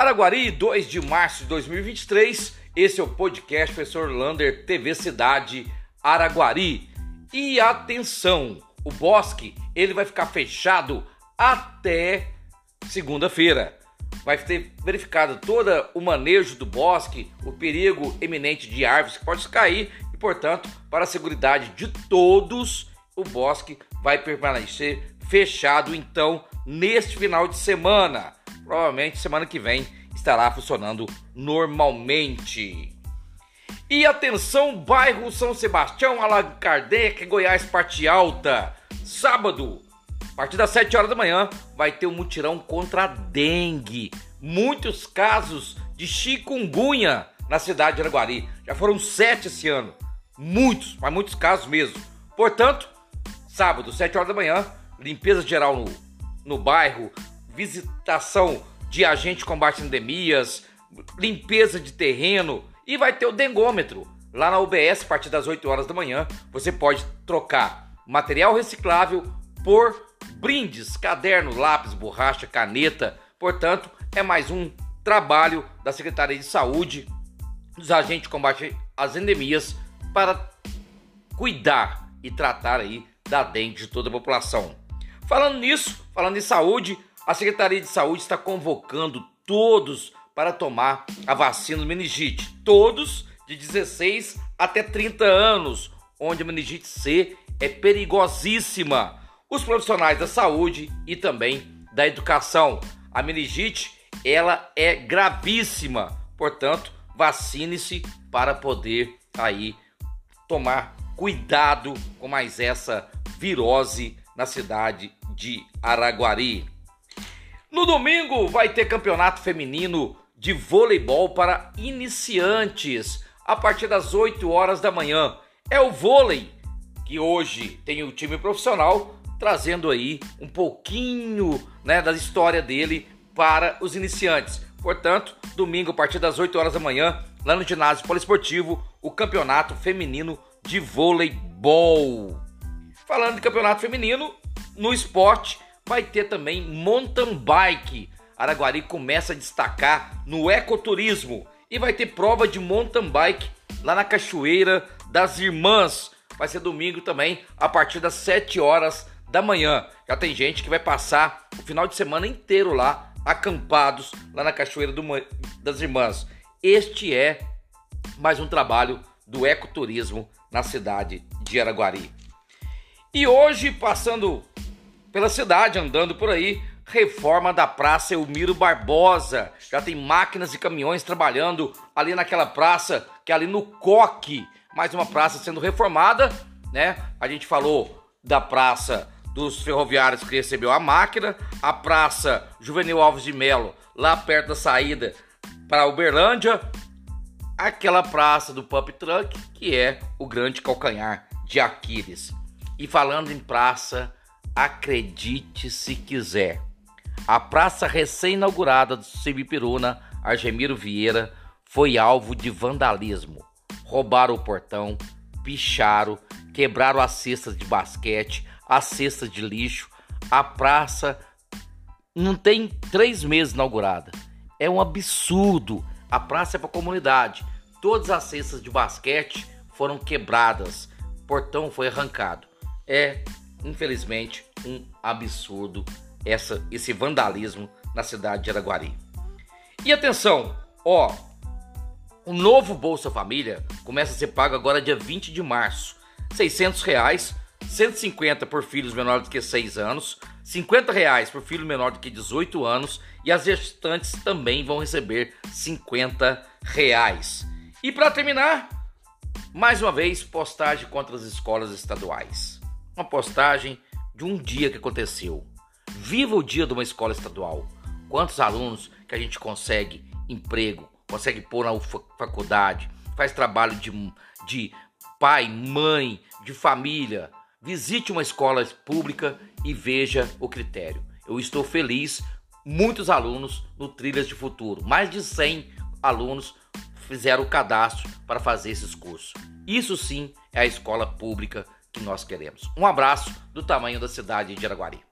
Araguari, 2 de março de 2023. Esse é o podcast Professor Lander TV Cidade Araguari. E atenção, o bosque ele vai ficar fechado até segunda-feira. Vai ter verificado todo o manejo do bosque, o perigo eminente de árvores que pode cair e, portanto, para a segurança de todos, o bosque vai permanecer fechado então neste final de semana provavelmente semana que vem estará funcionando normalmente. E atenção, bairro São Sebastião, Allan Kardec, Goiás, parte alta. Sábado, a partir das 7 horas da manhã, vai ter um mutirão contra a dengue. Muitos casos de chikungunya na cidade de Araguari. Já foram sete esse ano. Muitos, mas muitos casos mesmo. Portanto, sábado, 7 horas da manhã, limpeza geral no, no bairro, visitação de agente de combate a endemias, limpeza de terreno e vai ter o dengômetro. Lá na UBS, a partir das 8 horas da manhã, você pode trocar material reciclável por brindes, caderno, lápis, borracha, caneta. Portanto, é mais um trabalho da Secretaria de Saúde, dos agentes de combate às endemias, para cuidar e tratar aí da dengue de toda a população. Falando nisso, falando em saúde, a Secretaria de Saúde está convocando todos para tomar a vacina do meningite. Todos de 16 até 30 anos, onde a meningite C é perigosíssima. Os profissionais da saúde e também da educação. A meningite, ela é gravíssima. Portanto, vacine-se para poder aí tomar cuidado com mais essa virose na cidade de Araguari. No domingo vai ter campeonato feminino de voleibol para iniciantes a partir das 8 horas da manhã. É o vôlei que hoje tem o time profissional trazendo aí um pouquinho né, da história dele para os iniciantes. Portanto, domingo a partir das 8 horas da manhã, lá no ginásio poliesportivo, o campeonato feminino de voleibol. Falando de campeonato feminino, no esporte vai ter também mountain bike. Araguari começa a destacar no ecoturismo e vai ter prova de mountain bike lá na Cachoeira das Irmãs. Vai ser domingo também, a partir das 7 horas da manhã. Já tem gente que vai passar o final de semana inteiro lá, acampados lá na Cachoeira do, das Irmãs. Este é mais um trabalho do ecoturismo na cidade de Araguari. E hoje, passando pela cidade, andando por aí. Reforma da Praça Elmiro Barbosa. Já tem máquinas e caminhões trabalhando ali naquela praça, que é ali no Coque. Mais uma praça sendo reformada, né? A gente falou da praça dos ferroviários que recebeu a máquina, a praça Juvenil Alves de Melo, lá perto da saída para Uberlândia, aquela praça do Pump Truck, que é o grande calcanhar de Aquiles. E falando em praça, Acredite se quiser. A praça recém-inaugurada do Cibipiruna, Argemiro Vieira, foi alvo de vandalismo. Roubaram o portão, picharam, quebraram as cestas de basquete, as cestas de lixo. A praça não tem três meses inaugurada. É um absurdo. A praça é para a comunidade. Todas as cestas de basquete foram quebradas. O portão foi arrancado. É infelizmente, um absurdo essa, esse vandalismo na cidade de Araguari. E atenção, ó, o novo Bolsa Família começa a ser pago agora dia 20 de março. 600 reais, 150 por filhos menores do que 6 anos, 50 reais por filho menor do que 18 anos e as gestantes também vão receber 50 reais. E para terminar, mais uma vez, postagem contra as escolas estaduais uma postagem de um dia que aconteceu. Viva o dia de uma escola estadual. Quantos alunos que a gente consegue emprego, consegue pôr na faculdade, faz trabalho de, de pai, mãe, de família. Visite uma escola pública e veja o critério. Eu estou feliz, muitos alunos no Trilhas de Futuro. Mais de 100 alunos fizeram o cadastro para fazer esses cursos. Isso sim é a escola pública que nós queremos. Um abraço do tamanho da cidade de Araguari.